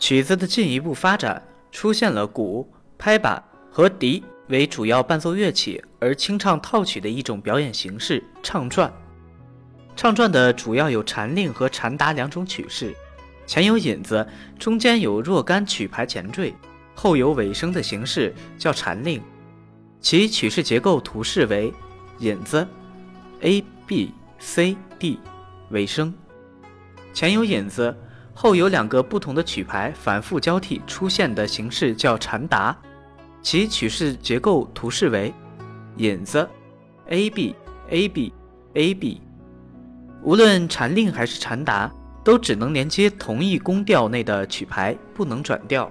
曲子的进一步发展出现了鼓、拍板和笛为主要伴奏乐器，而清唱套曲的一种表演形式——唱转。唱转的主要有禅令和禅达两种曲式，前有引子，中间有若干曲牌前缀，后有尾声的形式叫禅令。其曲式结构图示为引子，A B C D，尾声。前有引子，后有两个不同的曲牌反复交替出现的形式叫禅达。其曲式结构图示为引子，A B A B A B。无论禅令还是禅达，都只能连接同一宫调内的曲牌，不能转调。